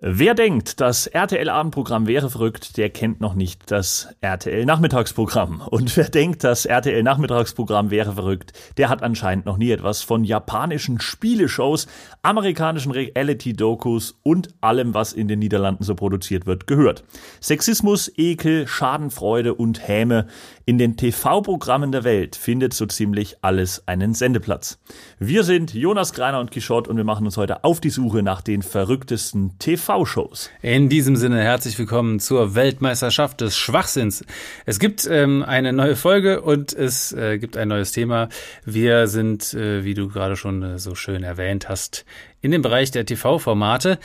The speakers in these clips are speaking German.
Wer denkt, das RTL Abendprogramm wäre verrückt, der kennt noch nicht das RTL Nachmittagsprogramm. Und wer denkt, das RTL Nachmittagsprogramm wäre verrückt, der hat anscheinend noch nie etwas von japanischen Spieleshows, amerikanischen Reality-Dokus und allem, was in den Niederlanden so produziert wird, gehört. Sexismus, Ekel, Schadenfreude und Häme. In den TV-Programmen der Welt findet so ziemlich alles einen Sendeplatz. Wir sind Jonas Greiner und Quichotte und wir machen uns heute auf die Suche nach den verrücktesten TV TV-Shows. In diesem Sinne herzlich willkommen zur Weltmeisterschaft des Schwachsinns. Es gibt ähm, eine neue Folge und es äh, gibt ein neues Thema. Wir sind, äh, wie du gerade schon äh, so schön erwähnt hast, in dem Bereich der TV-Formate.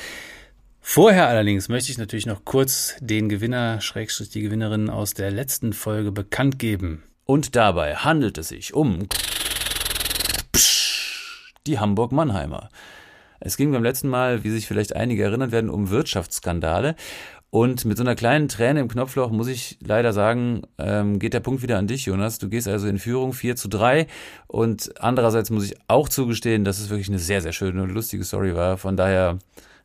Vorher allerdings möchte ich natürlich noch kurz den Gewinner, Schrägstrich die Gewinnerin aus der letzten Folge bekannt geben. Und dabei handelt es sich um die Hamburg-Mannheimer. Es ging beim letzten Mal, wie sich vielleicht einige erinnern werden, um Wirtschaftsskandale. Und mit so einer kleinen Träne im Knopfloch muss ich leider sagen, ähm, geht der Punkt wieder an dich, Jonas. Du gehst also in Führung 4 zu 3. Und andererseits muss ich auch zugestehen, dass es wirklich eine sehr, sehr schöne und lustige Story war. Von daher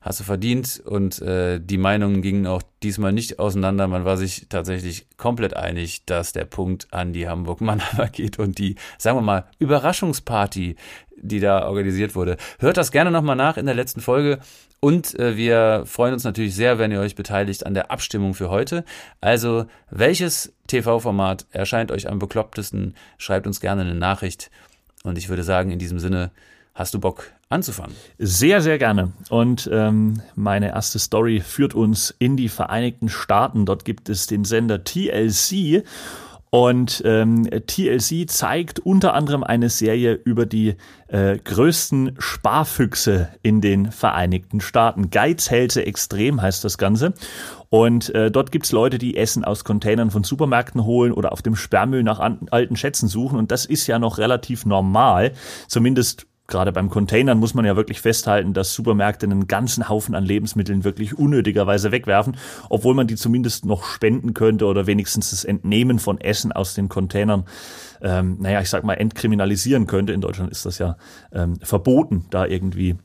hast du verdient. Und äh, die Meinungen gingen auch diesmal nicht auseinander. Man war sich tatsächlich komplett einig, dass der Punkt an die Hamburg-Mannheimer geht und die, sagen wir mal, Überraschungsparty, die da organisiert wurde. Hört das gerne nochmal nach in der letzten Folge. Und äh, wir freuen uns natürlich sehr, wenn ihr euch beteiligt an der Abstimmung für heute. Also, welches TV-Format erscheint euch am beklopptesten? Schreibt uns gerne eine Nachricht. Und ich würde sagen, in diesem Sinne, hast du Bock anzufangen? Sehr, sehr gerne. Und ähm, meine erste Story führt uns in die Vereinigten Staaten. Dort gibt es den Sender TLC. Und ähm, TLC zeigt unter anderem eine Serie über die äh, größten Sparfüchse in den Vereinigten Staaten. Geizhälse extrem heißt das Ganze. Und äh, dort gibt's Leute, die Essen aus Containern von Supermärkten holen oder auf dem Sperrmüll nach alten Schätzen suchen. Und das ist ja noch relativ normal. Zumindest gerade beim Containern muss man ja wirklich festhalten, dass Supermärkte einen ganzen Haufen an Lebensmitteln wirklich unnötigerweise wegwerfen, obwohl man die zumindest noch spenden könnte oder wenigstens das Entnehmen von Essen aus den Containern, ähm, naja, ich sag mal, entkriminalisieren könnte. In Deutschland ist das ja ähm, verboten, da irgendwie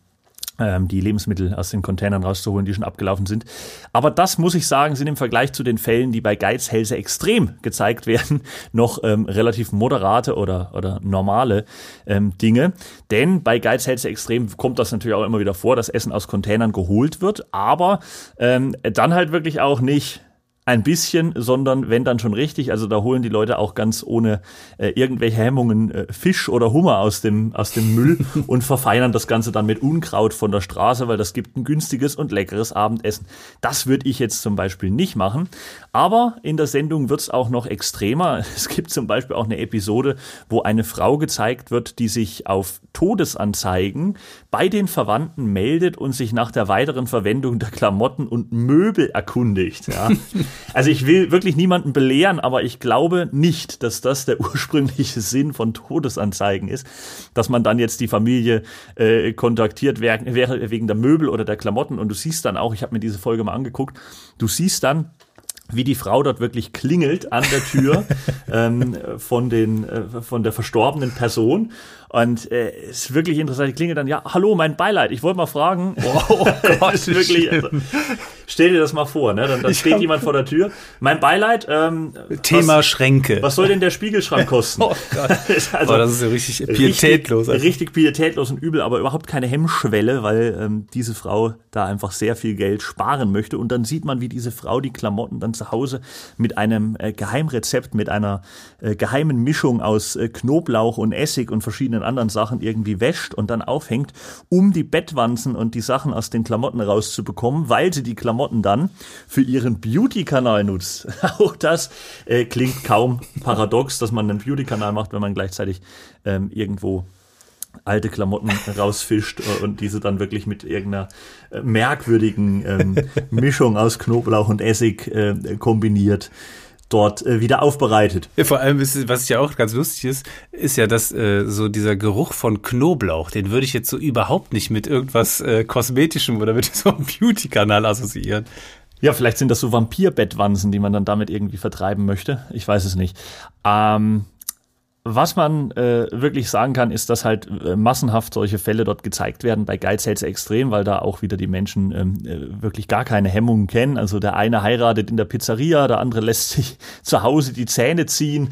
die Lebensmittel aus den Containern rauszuholen, die schon abgelaufen sind. Aber das, muss ich sagen, sind im Vergleich zu den Fällen, die bei Geizhälse extrem gezeigt werden, noch ähm, relativ moderate oder, oder normale ähm, Dinge. Denn bei Geizhälse extrem kommt das natürlich auch immer wieder vor, dass Essen aus Containern geholt wird, aber ähm, dann halt wirklich auch nicht ein bisschen, sondern wenn dann schon richtig. Also da holen die Leute auch ganz ohne äh, irgendwelche Hemmungen äh, Fisch oder Hummer aus dem, aus dem Müll und verfeinern das Ganze dann mit Unkraut von der Straße, weil das gibt ein günstiges und leckeres Abendessen. Das würde ich jetzt zum Beispiel nicht machen. Aber in der Sendung wird es auch noch extremer. Es gibt zum Beispiel auch eine Episode, wo eine Frau gezeigt wird, die sich auf Todesanzeigen bei den Verwandten meldet und sich nach der weiteren Verwendung der Klamotten und Möbel erkundigt. Ja. Also ich will wirklich niemanden belehren, aber ich glaube nicht, dass das der ursprüngliche Sinn von Todesanzeigen ist, dass man dann jetzt die Familie äh, kontaktiert wäre wegen der Möbel oder der Klamotten. Und du siehst dann auch, ich habe mir diese Folge mal angeguckt, du siehst dann, wie die Frau dort wirklich klingelt an der Tür ähm, von den äh, von der verstorbenen Person und äh, ist wirklich interessant. Die klingelt dann ja hallo mein Beileid. Ich wollte mal fragen. Oh, oh Gott, ist wirklich. Also, stell dir das mal vor, ne? Dann, dann steht hab... jemand vor der Tür. Mein Beileid. Ähm, Thema was, Schränke. Was soll denn der Spiegelschrank kosten? oh Gott. also, oh, das ist ja richtig pietätlos. Richtig, richtig pietätlos und übel, aber überhaupt keine Hemmschwelle, weil ähm, diese Frau da einfach sehr viel Geld sparen möchte. Und dann sieht man, wie diese Frau die Klamotten dann zu Hause mit einem äh, Geheimrezept, mit einer äh, geheimen Mischung aus äh, Knoblauch und Essig und verschiedenen anderen Sachen irgendwie wäscht und dann aufhängt, um die Bettwanzen und die Sachen aus den Klamotten rauszubekommen, weil sie die Klamotten dann für ihren Beauty-Kanal nutzt. Auch das äh, klingt kaum paradox, dass man einen Beauty-Kanal macht, wenn man gleichzeitig ähm, irgendwo alte Klamotten rausfischt und diese dann wirklich mit irgendeiner äh, merkwürdigen ähm, Mischung aus Knoblauch und Essig äh, kombiniert dort äh, wieder aufbereitet. Ja, vor allem ist, was ja auch ganz lustig ist, ist ja, dass äh, so dieser Geruch von Knoblauch, den würde ich jetzt so überhaupt nicht mit irgendwas äh, Kosmetischem oder mit so einem Beauty-Kanal assoziieren. Ja, vielleicht sind das so Vampirbettwanzen, die man dann damit irgendwie vertreiben möchte. Ich weiß es nicht. Ähm, was man äh, wirklich sagen kann, ist, dass halt äh, massenhaft solche Fälle dort gezeigt werden bei Geizhälse extrem, weil da auch wieder die Menschen ähm, äh, wirklich gar keine Hemmungen kennen. Also der eine heiratet in der Pizzeria, der andere lässt sich zu Hause die Zähne ziehen.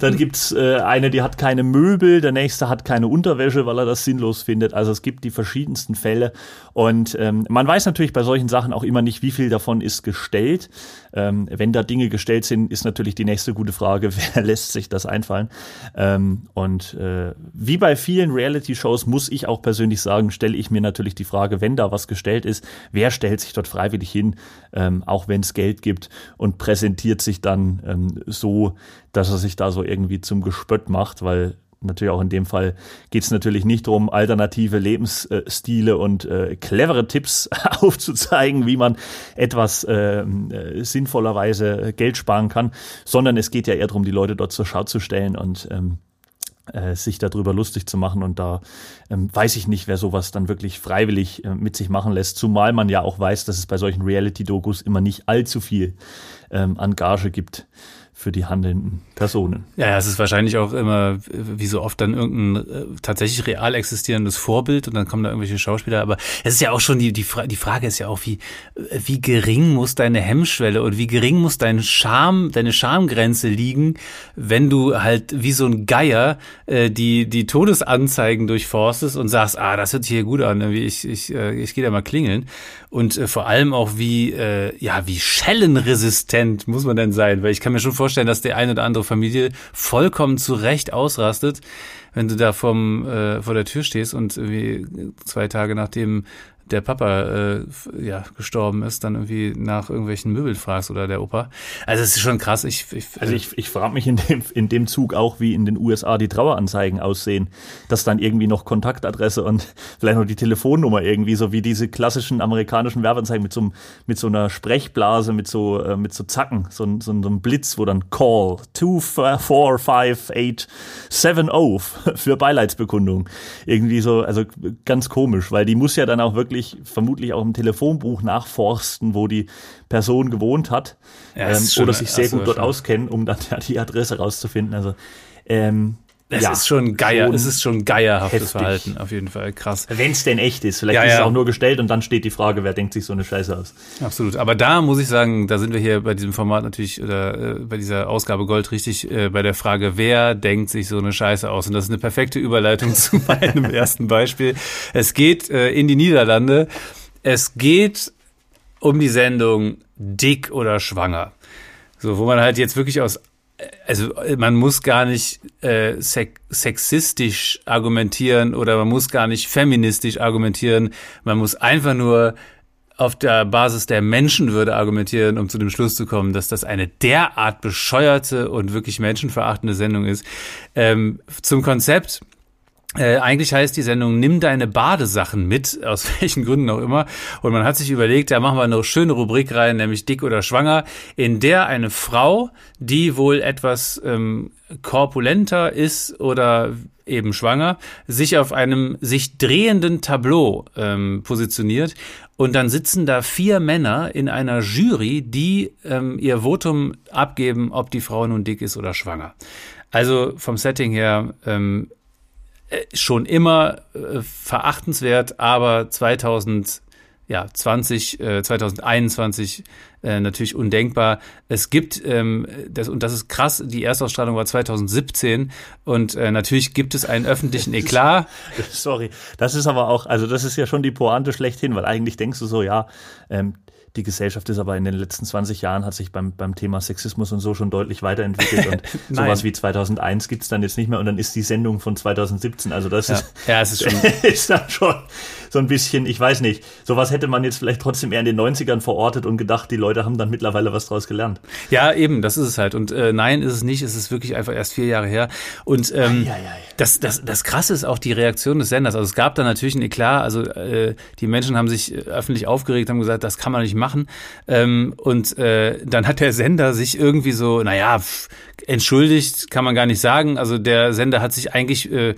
Dann gibt's äh, eine, die hat keine Möbel, der nächste hat keine Unterwäsche, weil er das sinnlos findet. Also es gibt die verschiedensten Fälle. Und ähm, man weiß natürlich bei solchen Sachen auch immer nicht, wie viel davon ist gestellt. Ähm, wenn da Dinge gestellt sind, ist natürlich die nächste gute Frage, wer lässt sich das einfallen? Ähm, und äh, wie bei vielen Reality-Shows muss ich auch persönlich sagen, stelle ich mir natürlich die Frage, wenn da was gestellt ist, wer stellt sich dort freiwillig hin, ähm, auch wenn es Geld gibt und präsentiert sich dann ähm, so, dass er sich da so irgendwie zum Gespött macht, weil natürlich auch in dem Fall geht es natürlich nicht darum, alternative Lebensstile und äh, clevere Tipps aufzuzeigen, wie man etwas äh, äh, sinnvollerweise Geld sparen kann, sondern es geht ja eher darum, die Leute dort zur Schau zu stellen und ähm, äh, sich darüber lustig zu machen. Und da ähm, weiß ich nicht, wer sowas dann wirklich freiwillig äh, mit sich machen lässt. Zumal man ja auch weiß, dass es bei solchen Reality-Dokus immer nicht allzu viel ähm, an Gage gibt für die handelnden Personen. Ja, es ist wahrscheinlich auch immer, wie so oft, dann irgendein äh, tatsächlich real existierendes Vorbild und dann kommen da irgendwelche Schauspieler. Aber es ist ja auch schon, die, die, die Frage ist ja auch, wie, wie gering muss deine Hemmschwelle und wie gering muss dein Charme, deine Schamgrenze liegen, wenn du halt wie so ein Geier äh, die, die Todesanzeigen durchforstest und sagst, ah, das hört sich hier gut an, ich, ich, äh, ich gehe da mal klingeln. Und äh, vor allem auch wie, äh, ja, wie schellenresistent muss man denn sein? Weil ich kann mir schon vorstellen, dass der eine oder andere Familie vollkommen zu Recht ausrastet, wenn du da vom, äh, vor der Tür stehst und irgendwie zwei Tage nachdem der Papa äh, ja gestorben ist, dann irgendwie nach irgendwelchen Möbeln fragst oder der Opa. Also es ist schon krass. Ich, ich also ich, ich frage mich in dem, in dem Zug auch, wie in den USA die Traueranzeigen aussehen, dass dann irgendwie noch Kontaktadresse und vielleicht noch die Telefonnummer irgendwie, so wie diese klassischen amerikanischen Werbeanzeigen mit so, mit so einer Sprechblase, mit so, äh, mit so Zacken, so, so, so einem Blitz, wo dann Call 2458770 für Beileidsbekundung. Irgendwie so, also ganz komisch, weil die muss ja dann auch wirklich wirklich vermutlich auch im Telefonbuch nachforsten, wo die Person gewohnt hat ja, ähm, schon, oder sich sehr gut dort schon. auskennen, um dann ja, die Adresse rauszufinden. Also ähm, es ja, ist schon geier, schon es ist schon geierhaftes heftig. Verhalten, auf jeden Fall. Krass. Wenn es denn echt ist. Vielleicht ja, ist es auch nur gestellt und dann steht die Frage, wer denkt sich so eine Scheiße aus. Absolut. Aber da muss ich sagen, da sind wir hier bei diesem Format natürlich oder äh, bei dieser Ausgabe Gold richtig äh, bei der Frage, wer denkt sich so eine Scheiße aus? Und das ist eine perfekte Überleitung zu meinem ersten Beispiel. Es geht äh, in die Niederlande. Es geht um die Sendung Dick oder Schwanger. So, wo man halt jetzt wirklich aus also man muss gar nicht äh, sexistisch argumentieren oder man muss gar nicht feministisch argumentieren. Man muss einfach nur auf der Basis der Menschenwürde argumentieren, um zu dem Schluss zu kommen, dass das eine derart bescheuerte und wirklich menschenverachtende Sendung ist. Ähm, zum Konzept. Äh, eigentlich heißt die Sendung Nimm deine Badesachen mit, aus welchen Gründen auch immer. Und man hat sich überlegt, da machen wir eine schöne Rubrik rein, nämlich dick oder schwanger, in der eine Frau, die wohl etwas ähm, korpulenter ist oder eben schwanger, sich auf einem sich drehenden Tableau ähm, positioniert. Und dann sitzen da vier Männer in einer Jury, die ähm, ihr Votum abgeben, ob die Frau nun dick ist oder schwanger. Also vom Setting her ähm, äh, schon immer äh, verachtenswert, aber 2000 ja, 20, äh, 2021 äh, natürlich undenkbar. Es gibt, ähm, das, und das ist krass, die Erstausstrahlung war 2017 und äh, natürlich gibt es einen öffentlichen Eklat. Sorry, das ist aber auch, also das ist ja schon die Pointe schlechthin, weil eigentlich denkst du so, ja, ähm, die Gesellschaft ist aber in den letzten 20 Jahren hat sich beim, beim Thema Sexismus und so schon deutlich weiterentwickelt und sowas wie 2001 gibt's dann jetzt nicht mehr und dann ist die Sendung von 2017. Also das ja. ist, ja, es ist, schon ist dann schon so ein bisschen, ich weiß nicht, sowas hätte man jetzt vielleicht trotzdem eher in den 90ern verortet und gedacht, die Leute haben dann mittlerweile was draus gelernt. Ja, eben, das ist es halt. Und äh, nein, ist es nicht, es ist wirklich einfach erst vier Jahre her. Und ähm, ai, ai, ai. Das, das, das Krasse ist auch die Reaktion des Senders. Also es gab da natürlich ein Eklat, also äh, die Menschen haben sich öffentlich aufgeregt, haben gesagt, das kann man nicht machen. Ähm, und äh, dann hat der Sender sich irgendwie so, naja, entschuldigt, kann man gar nicht sagen. Also der Sender hat sich eigentlich, äh,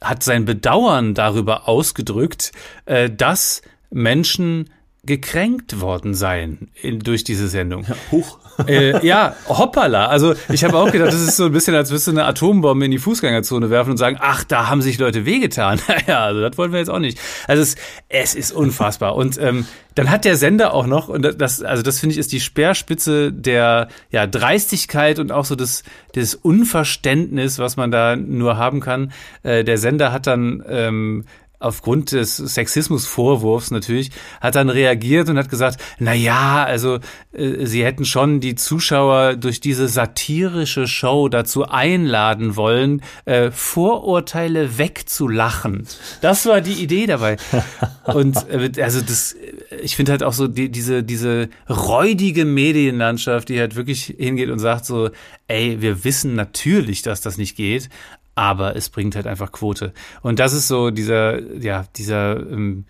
hat sein Bedauern darüber ausgedrückt, äh, dass Menschen gekränkt worden sein in, durch diese Sendung. Ja, hoch. Äh, ja, hoppala. Also ich habe auch gedacht, das ist so ein bisschen, als würdest du eine Atombombe in die Fußgängerzone werfen und sagen, ach, da haben sich Leute wehgetan. ja, also das wollen wir jetzt auch nicht. Also es, es ist unfassbar. Und ähm, dann hat der Sender auch noch, und das, also das finde ich, ist die Speerspitze der ja, Dreistigkeit und auch so des, des Unverständnis, was man da nur haben kann. Äh, der Sender hat dann ähm, aufgrund des Sexismusvorwurfs natürlich, hat dann reagiert und hat gesagt, na ja, also äh, sie hätten schon die Zuschauer durch diese satirische Show dazu einladen wollen, äh, Vorurteile wegzulachen. Das war die Idee dabei. Und äh, also das, ich finde halt auch so die, diese diese räudige Medienlandschaft, die halt wirklich hingeht und sagt so, ey, wir wissen natürlich, dass das nicht geht, aber es bringt halt einfach Quote. Und das ist so dieser, ja, dieser ähm,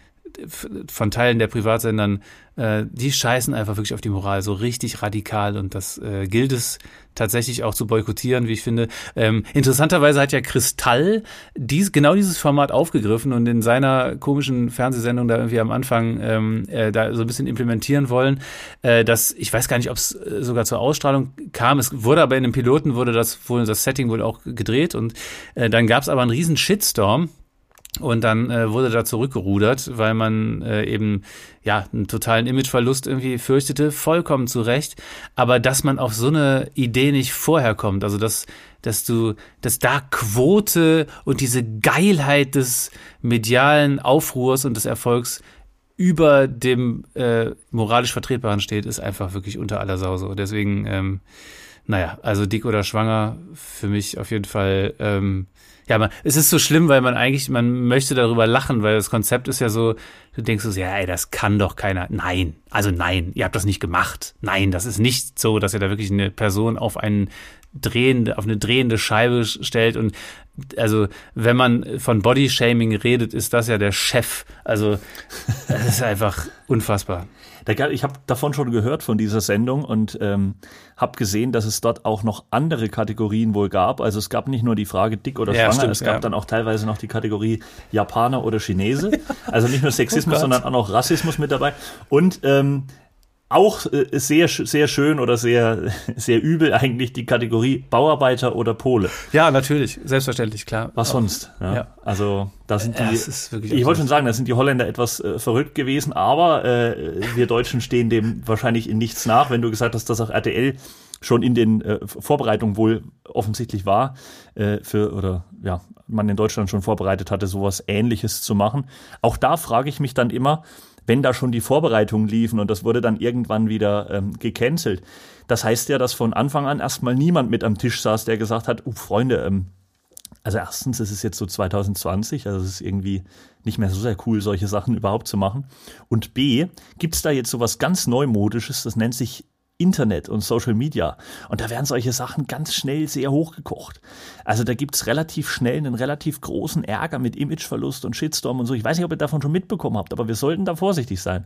von Teilen der Privatsendern, äh, die scheißen einfach wirklich auf die Moral so richtig radikal und das äh, gilt es tatsächlich auch zu boykottieren, wie ich finde. Ähm, interessanterweise hat ja Kristall dies, genau dieses Format aufgegriffen und in seiner komischen Fernsehsendung da irgendwie am Anfang ähm, äh, da so ein bisschen implementieren wollen. Äh, dass ich weiß gar nicht, ob es äh, sogar zur Ausstrahlung kam. Es wurde aber in dem Piloten wurde das wohl das Setting wohl auch gedreht und äh, dann gab es aber einen riesen Shitstorm und dann äh, wurde da zurückgerudert, weil man äh, eben ja einen totalen Imageverlust irgendwie fürchtete, vollkommen zu Recht. Aber dass man auf so eine Idee nicht vorher kommt, also dass, dass du, dass da Quote und diese Geilheit des medialen Aufruhrs und des Erfolgs über dem äh, moralisch Vertretbaren steht, ist einfach wirklich unter aller Sau so. Deswegen, ähm, naja, also dick oder schwanger, für mich auf jeden Fall ähm, ja, man, es ist so schlimm, weil man eigentlich, man möchte darüber lachen, weil das Konzept ist ja so, du denkst so, ja, ey, das kann doch keiner. Nein, also nein, ihr habt das nicht gemacht. Nein, das ist nicht so, dass ihr da wirklich eine Person auf einen drehende, auf eine drehende Scheibe stellt und also wenn man von Bodyshaming redet, ist das ja der Chef. Also das ist einfach unfassbar. Ich habe davon schon gehört von dieser Sendung und ähm, habe gesehen, dass es dort auch noch andere Kategorien wohl gab. Also es gab nicht nur die Frage dick oder ja, schwanger, stimmt, es gab ja. dann auch teilweise noch die Kategorie Japaner oder Chinese. Also nicht nur Sexismus, oh sondern auch noch Rassismus mit dabei. Und ähm, auch äh, sehr, sehr schön oder sehr, sehr übel eigentlich die Kategorie Bauarbeiter oder Pole. Ja, natürlich, selbstverständlich, klar. Was sonst? Ja. ja. Also da sind die, ich wollte schon sagen, da sind die Holländer etwas äh, verrückt gewesen, aber äh, wir Deutschen stehen dem wahrscheinlich in nichts nach, wenn du gesagt hast, dass auch RTL schon in den äh, Vorbereitungen wohl offensichtlich war, äh, für, oder ja, man in Deutschland schon vorbereitet hatte, sowas ähnliches zu machen. Auch da frage ich mich dann immer, wenn da schon die Vorbereitungen liefen und das wurde dann irgendwann wieder ähm, gecancelt. Das heißt ja, dass von Anfang an erstmal niemand mit am Tisch saß, der gesagt hat, uh, Freunde, ähm, also erstens ist es jetzt so 2020, also es ist irgendwie nicht mehr so sehr cool, solche Sachen überhaupt zu machen. Und B, gibt es da jetzt sowas ganz Neumodisches, das nennt sich Internet und Social Media. Und da werden solche Sachen ganz schnell sehr hochgekocht. Also da gibt's relativ schnell einen relativ großen Ärger mit Imageverlust und Shitstorm und so. Ich weiß nicht, ob ihr davon schon mitbekommen habt, aber wir sollten da vorsichtig sein.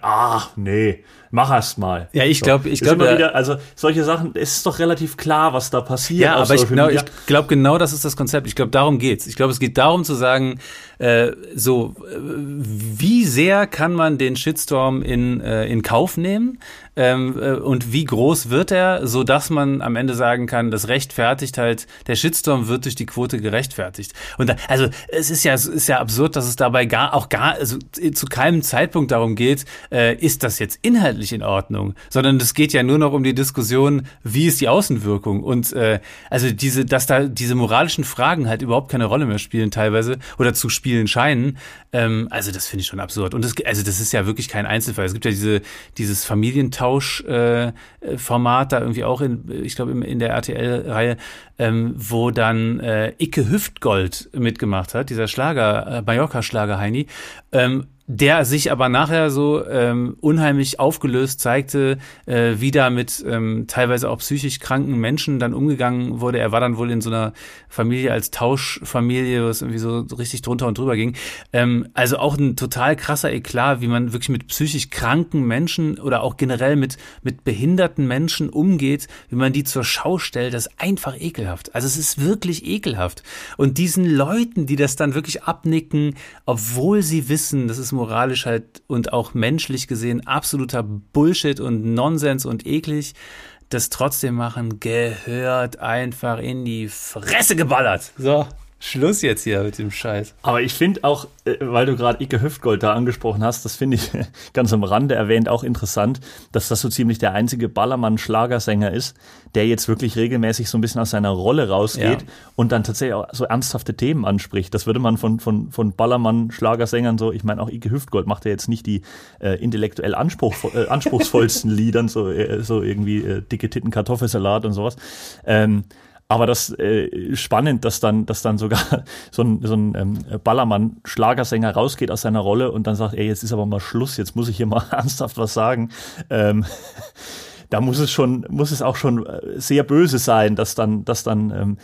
Ach, nee, mach erst mal. Ja, ich glaube, ich glaube. Also solche Sachen, es ist doch relativ klar, was da passiert. Ja, aber ich, genau, ich glaube, genau das ist das Konzept. Ich glaube, darum geht's. Ich glaube, es geht darum zu sagen, äh, so, äh, wie sehr kann man den Shitstorm in, äh, in Kauf nehmen? Ähm, äh, und wie groß wird er, so dass man am Ende sagen kann, das rechtfertigt halt, der Shitstorm wird durch die Quote gerechtfertigt. Und da, also es ist ja, es ist ja absurd, dass es dabei gar auch gar, also zu keinem Zeitpunkt darum geht, äh, ist das jetzt inhaltlich in Ordnung, sondern es geht ja nur noch um die Diskussion, wie ist die Außenwirkung und äh, also diese, dass da diese moralischen Fragen halt überhaupt keine Rolle mehr spielen teilweise oder zu spielen scheinen. Ähm, also das finde ich schon absurd. Und das, also das ist ja wirklich kein Einzelfall. Es gibt ja diese dieses Familientausch Austauschformat äh, da irgendwie auch in, ich glaube, in der RTL-Reihe, ähm, wo dann äh, Icke Hüftgold mitgemacht hat, dieser Schlager, äh, Mallorca-Schlager Heini. Ähm, der sich aber nachher so ähm, unheimlich aufgelöst zeigte, äh, wie da mit ähm, teilweise auch psychisch kranken Menschen dann umgegangen wurde. Er war dann wohl in so einer Familie als Tauschfamilie, was irgendwie so richtig drunter und drüber ging. Ähm, also auch ein total krasser Eklat, wie man wirklich mit psychisch kranken Menschen oder auch generell mit, mit behinderten Menschen umgeht, wie man die zur Schau stellt, das ist einfach ekelhaft. Also es ist wirklich ekelhaft. Und diesen Leuten, die das dann wirklich abnicken, obwohl sie wissen, das ist moralisch halt und auch menschlich gesehen absoluter Bullshit und Nonsens und eklig. Das trotzdem machen gehört einfach in die Fresse geballert. So. Schluss jetzt hier mit dem Scheiß. Aber ich finde auch, äh, weil du gerade Ike Hüftgold da angesprochen hast, das finde ich ganz am Rande erwähnt auch interessant, dass das so ziemlich der einzige Ballermann-Schlagersänger ist, der jetzt wirklich regelmäßig so ein bisschen aus seiner Rolle rausgeht ja. und dann tatsächlich auch so ernsthafte Themen anspricht. Das würde man von, von, von Ballermann-Schlagersängern so, ich meine auch Ike Hüftgold macht ja jetzt nicht die äh, intellektuell Anspruch, äh, anspruchsvollsten Liedern, so, äh, so irgendwie äh, dicke Titten Kartoffelsalat und sowas. Ähm, aber das äh, spannend, dass dann, dass dann sogar so ein, so ein ähm, Ballermann-Schlagersänger rausgeht aus seiner Rolle und dann sagt, ey, jetzt ist aber mal Schluss, jetzt muss ich hier mal ernsthaft was sagen. Ähm, da muss es schon, muss es auch schon äh, sehr böse sein, dass dann, dass dann ähm,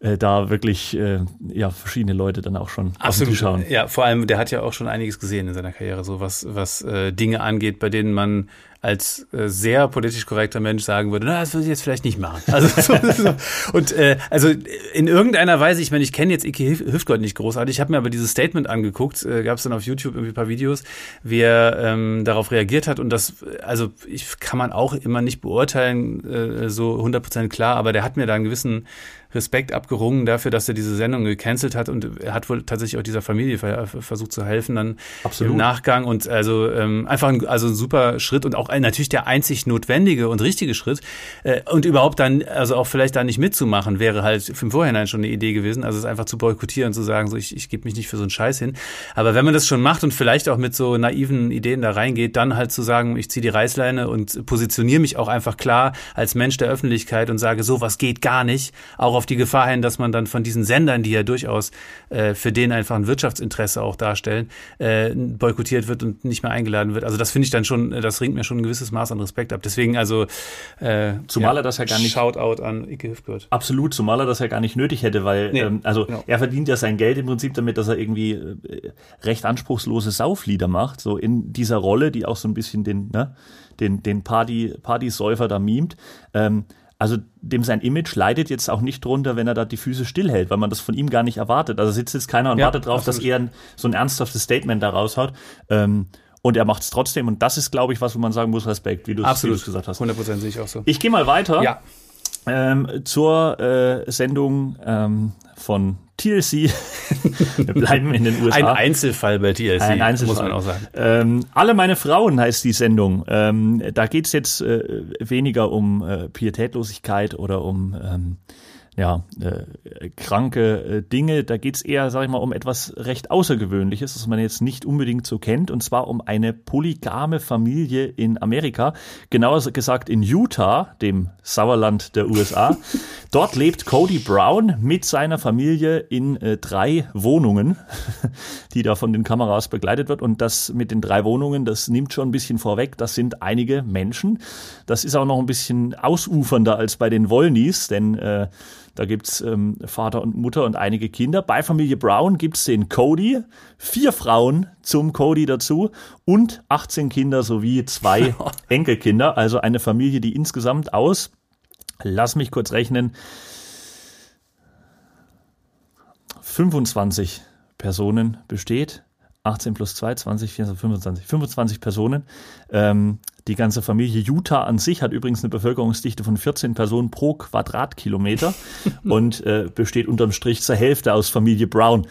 äh, da wirklich äh, ja verschiedene Leute dann auch schon Absolut. schauen. Ja, vor allem, der hat ja auch schon einiges gesehen in seiner Karriere, so was, was äh, Dinge angeht, bei denen man als äh, sehr politisch korrekter Mensch sagen würde, na, das würde ich jetzt vielleicht nicht machen. Also so, so. und äh, also in irgendeiner Weise, ich meine, ich kenne jetzt Ike Hüftgold nicht großartig, ich habe mir aber dieses Statement angeguckt, äh, gab es dann auf YouTube irgendwie ein paar Videos, wie er ähm, darauf reagiert hat und das, also ich kann man auch immer nicht beurteilen, äh, so 100% klar, aber der hat mir da einen gewissen Respekt abgerungen dafür, dass er diese Sendung gecancelt hat und er hat wohl tatsächlich auch dieser Familie versucht zu helfen dann Absolut. im Nachgang. Und also ähm, einfach ein, also ein super Schritt und auch natürlich der einzig notwendige und richtige Schritt äh, und überhaupt dann also auch vielleicht da nicht mitzumachen wäre halt im Vorhinein schon eine Idee gewesen, also es einfach zu boykottieren zu sagen so ich, ich gebe mich nicht für so einen Scheiß hin, aber wenn man das schon macht und vielleicht auch mit so naiven Ideen da reingeht, dann halt zu sagen, ich ziehe die Reißleine und positioniere mich auch einfach klar als Mensch der Öffentlichkeit und sage, so was geht gar nicht, auch auf auf die Gefahr hin, dass man dann von diesen Sendern, die ja durchaus äh, für den einfach ein Wirtschaftsinteresse auch darstellen, äh, boykottiert wird und nicht mehr eingeladen wird. Also das finde ich dann schon, das ringt mir schon ein gewisses Maß an Respekt ab. Deswegen also äh, zumal ja, er das ja gar nicht Shoutout an Ike Hüftgurt. Absolut, zumal er das ja gar nicht nötig hätte, weil nee, ähm, also genau. er verdient ja sein Geld im Prinzip damit, dass er irgendwie äh, recht anspruchslose Sauflieder macht, so in dieser Rolle, die auch so ein bisschen den ne, den den Party Partysäufer da mimt. Ähm, also dem sein Image leidet jetzt auch nicht drunter, wenn er da die Füße stillhält, weil man das von ihm gar nicht erwartet. Also sitzt jetzt keiner und ja, wartet drauf, absolut. dass er ein, so ein ernsthaftes Statement da raushaut. Ähm, und er macht es trotzdem. Und das ist, glaube ich, was, wo man sagen muss, Respekt, wie du es gesagt hast. 100% sehe ich auch so. Ich gehe mal weiter. Ja. Ähm, zur äh, Sendung ähm, von TLC. Wir bleiben in den USA. Ein Einzelfall bei TLC, Ein Einzelfall. muss man auch sagen. Ähm, Alle meine Frauen heißt die Sendung. Ähm, da geht's jetzt äh, weniger um äh, Pietätlosigkeit oder um ähm, ja, äh, kranke äh, Dinge. Da geht's eher, sag ich mal, um etwas recht Außergewöhnliches, das man jetzt nicht unbedingt so kennt, und zwar um eine polygame Familie in Amerika, genauer gesagt in Utah, dem Sauerland der USA. Dort lebt Cody Brown mit seiner Familie in äh, drei Wohnungen, die da von den Kameras begleitet wird. Und das mit den drei Wohnungen, das nimmt schon ein bisschen vorweg. Das sind einige Menschen. Das ist auch noch ein bisschen ausufernder als bei den Wollnies, denn äh, da gibt's ähm, Vater und Mutter und einige Kinder. Bei Familie Brown gibt's den Cody, vier Frauen zum Cody dazu und 18 Kinder sowie zwei Enkelkinder. Also eine Familie, die insgesamt aus, lass mich kurz rechnen, 25 Personen besteht. 18 plus 2, 20, 24, 25, 25 Personen. Ähm, die ganze Familie Utah an sich hat übrigens eine Bevölkerungsdichte von 14 Personen pro Quadratkilometer und äh, besteht unterm Strich zur Hälfte aus Familie Brown.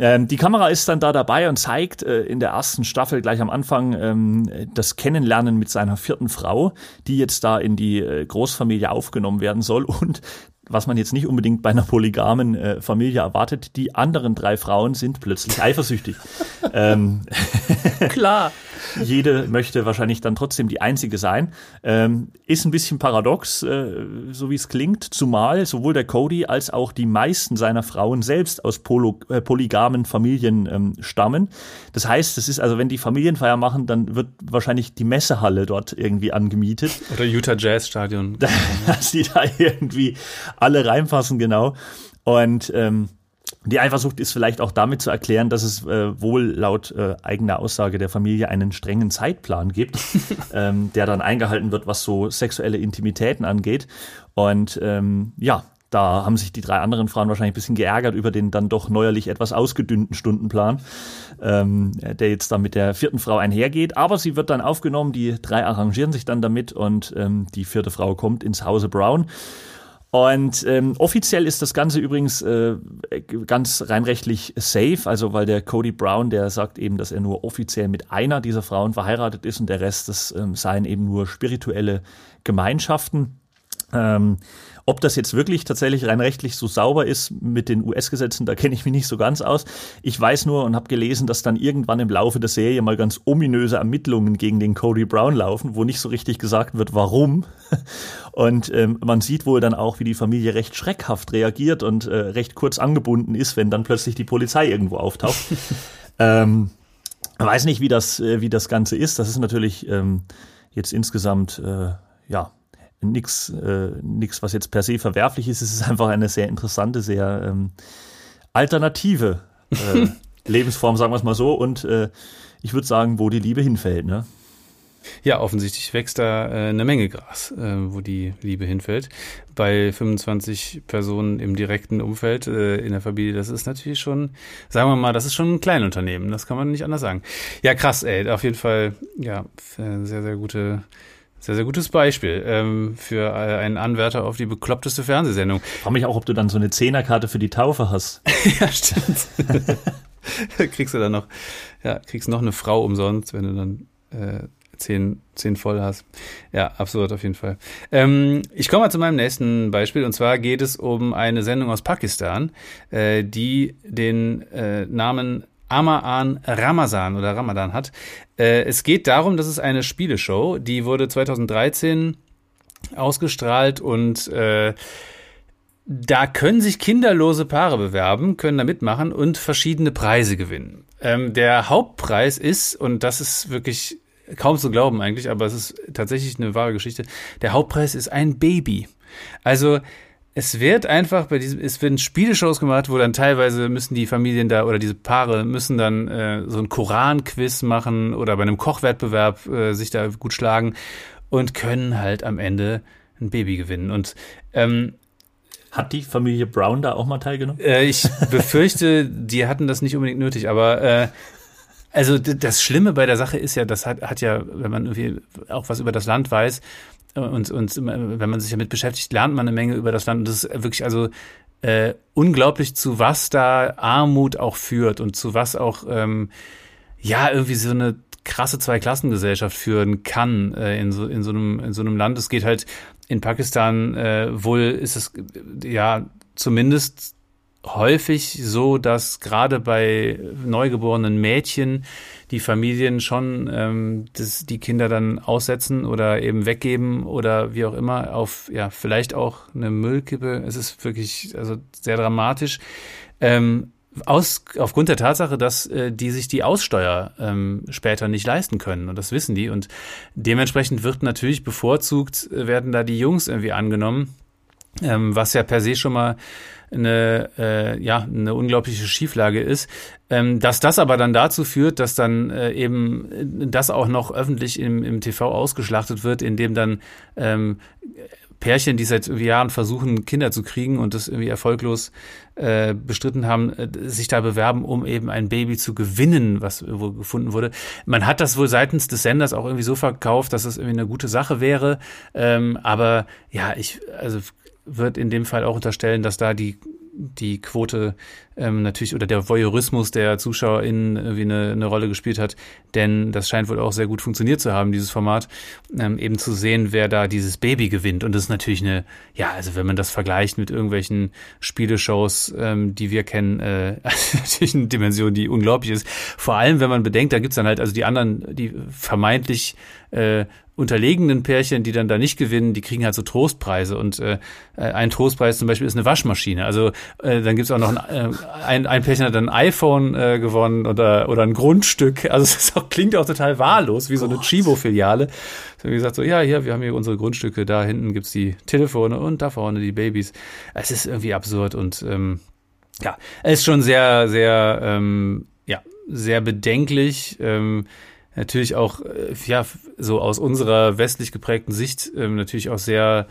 Ähm, die Kamera ist dann da dabei und zeigt äh, in der ersten Staffel gleich am Anfang ähm, das Kennenlernen mit seiner vierten Frau, die jetzt da in die äh, Großfamilie aufgenommen werden soll und was man jetzt nicht unbedingt bei einer polygamen äh, Familie erwartet, die anderen drei Frauen sind plötzlich eifersüchtig. ähm, Klar. Jede möchte wahrscheinlich dann trotzdem die einzige sein. Ähm, ist ein bisschen paradox, äh, so wie es klingt, zumal sowohl der Cody als auch die meisten seiner Frauen selbst aus Polo, äh, polygamen Familien ähm, stammen. Das heißt, das ist also, wenn die Familienfeier machen, dann wird wahrscheinlich die Messehalle dort irgendwie angemietet. Oder Utah Jazz Stadion. Dass die da irgendwie alle reinpassen, genau. Und ähm, die Eifersucht ist vielleicht auch damit zu erklären, dass es äh, wohl laut äh, eigener Aussage der Familie einen strengen Zeitplan gibt, ähm, der dann eingehalten wird, was so sexuelle Intimitäten angeht. Und ähm, ja, da haben sich die drei anderen Frauen wahrscheinlich ein bisschen geärgert über den dann doch neuerlich etwas ausgedünnten Stundenplan, ähm, der jetzt dann mit der vierten Frau einhergeht. Aber sie wird dann aufgenommen, die drei arrangieren sich dann damit und ähm, die vierte Frau kommt ins Hause Brown. Und ähm, offiziell ist das Ganze übrigens äh, ganz rein rechtlich safe, also weil der Cody Brown, der sagt eben, dass er nur offiziell mit einer dieser Frauen verheiratet ist und der Rest, das ähm, seien eben nur spirituelle Gemeinschaften. Ähm, ob das jetzt wirklich tatsächlich rein rechtlich so sauber ist mit den US-Gesetzen, da kenne ich mich nicht so ganz aus. Ich weiß nur und habe gelesen, dass dann irgendwann im Laufe der Serie mal ganz ominöse Ermittlungen gegen den Cody Brown laufen, wo nicht so richtig gesagt wird, warum. Und ähm, man sieht wohl dann auch, wie die Familie recht schreckhaft reagiert und äh, recht kurz angebunden ist, wenn dann plötzlich die Polizei irgendwo auftaucht. ähm, weiß nicht, wie das, äh, wie das Ganze ist. Das ist natürlich ähm, jetzt insgesamt äh, ja nichts, äh, nix, was jetzt per se verwerflich ist. Es ist einfach eine sehr interessante, sehr ähm, alternative äh, Lebensform, sagen wir es mal so. Und äh, ich würde sagen, wo die Liebe hinfällt. Ne? Ja, offensichtlich wächst da äh, eine Menge Gras, äh, wo die Liebe hinfällt. Bei 25 Personen im direkten Umfeld äh, in der Familie, das ist natürlich schon, sagen wir mal, das ist schon ein Kleinunternehmen. Das kann man nicht anders sagen. Ja, krass, ey. Auf jeden Fall, ja, sehr, sehr gute sehr, sehr gutes Beispiel ähm, für äh, einen Anwärter auf die bekloppteste Fernsehsendung. Ich frage mich auch, ob du dann so eine Zehnerkarte für die Taufe hast. ja, stimmt. kriegst du dann noch, ja, kriegst noch eine Frau umsonst, wenn du dann äh, zehn, zehn voll hast. Ja, absurd auf jeden Fall. Ähm, ich komme mal zu meinem nächsten Beispiel und zwar geht es um eine Sendung aus Pakistan, äh, die den äh, Namen Amaan Ramazan oder Ramadan hat. Äh, es geht darum, dass es eine Spieleshow, die wurde 2013 ausgestrahlt und äh, da können sich kinderlose Paare bewerben, können da mitmachen und verschiedene Preise gewinnen. Ähm, der Hauptpreis ist, und das ist wirklich kaum zu glauben eigentlich, aber es ist tatsächlich eine wahre Geschichte, der Hauptpreis ist ein Baby. Also es wird einfach bei diesem, es werden Spieleshows gemacht, wo dann teilweise müssen die Familien da oder diese Paare müssen dann äh, so ein Koran-Quiz machen oder bei einem Kochwettbewerb äh, sich da gut schlagen und können halt am Ende ein Baby gewinnen. Und ähm, hat die Familie Brown da auch mal teilgenommen? Äh, ich befürchte, die hatten das nicht unbedingt nötig, aber äh, also das Schlimme bei der Sache ist ja, das hat, hat ja, wenn man irgendwie auch was über das Land weiß, und, und wenn man sich damit beschäftigt, lernt man eine Menge über das Land. Und das ist wirklich also äh, unglaublich, zu was da Armut auch führt und zu was auch ähm, ja irgendwie so eine krasse Zweiklassengesellschaft führen kann äh, in, so, in, so einem, in so einem Land. Es geht halt in Pakistan äh, wohl ist es ja zumindest häufig so, dass gerade bei neugeborenen Mädchen die Familien schon ähm, das, die Kinder dann aussetzen oder eben weggeben oder wie auch immer auf ja vielleicht auch eine Müllkippe. Es ist wirklich also sehr dramatisch. Ähm, aus, aufgrund der Tatsache, dass äh, die sich die Aussteuer ähm, später nicht leisten können. Und das wissen die. Und dementsprechend wird natürlich bevorzugt, äh, werden da die Jungs irgendwie angenommen, ähm, was ja per se schon mal eine, äh, ja, eine unglaubliche Schieflage ist. Ähm, dass das aber dann dazu führt, dass dann äh, eben das auch noch öffentlich im, im TV ausgeschlachtet wird, indem dann ähm, Pärchen, die seit Jahren versuchen, Kinder zu kriegen und das irgendwie erfolglos äh, bestritten haben, äh, sich da bewerben, um eben ein Baby zu gewinnen, was irgendwo gefunden wurde. Man hat das wohl seitens des Senders auch irgendwie so verkauft, dass es das irgendwie eine gute Sache wäre. Ähm, aber ja, ich, also wird in dem Fall auch unterstellen, dass da die die Quote ähm, natürlich oder der Voyeurismus der ZuschauerInnen irgendwie eine, eine Rolle gespielt hat, denn das scheint wohl auch sehr gut funktioniert zu haben, dieses Format, ähm, eben zu sehen, wer da dieses Baby gewinnt. Und das ist natürlich eine, ja, also wenn man das vergleicht mit irgendwelchen Spieleshows, ähm, die wir kennen, äh, natürlich eine Dimension, die unglaublich ist. Vor allem, wenn man bedenkt, da gibt's dann halt also die anderen, die vermeintlich äh, unterlegenen Pärchen, die dann da nicht gewinnen, die kriegen halt so Trostpreise. Und äh, ein Trostpreis zum Beispiel ist eine Waschmaschine. Also äh, dann gibt's auch noch ein, äh, ein, ein Pärchen hat ein iPhone äh, gewonnen oder, oder ein Grundstück. Also es auch, klingt auch total wahllos, wie so eine Chibo-Filiale. So wie gesagt, so, ja, hier, wir haben hier unsere Grundstücke, da hinten gibt's die Telefone und da vorne die Babys. Es ist irgendwie absurd und ähm, ja, es ist schon sehr, sehr, ähm, ja, sehr bedenklich. Ähm, natürlich auch, äh, ja, so aus unserer westlich geprägten Sicht ähm, natürlich auch sehr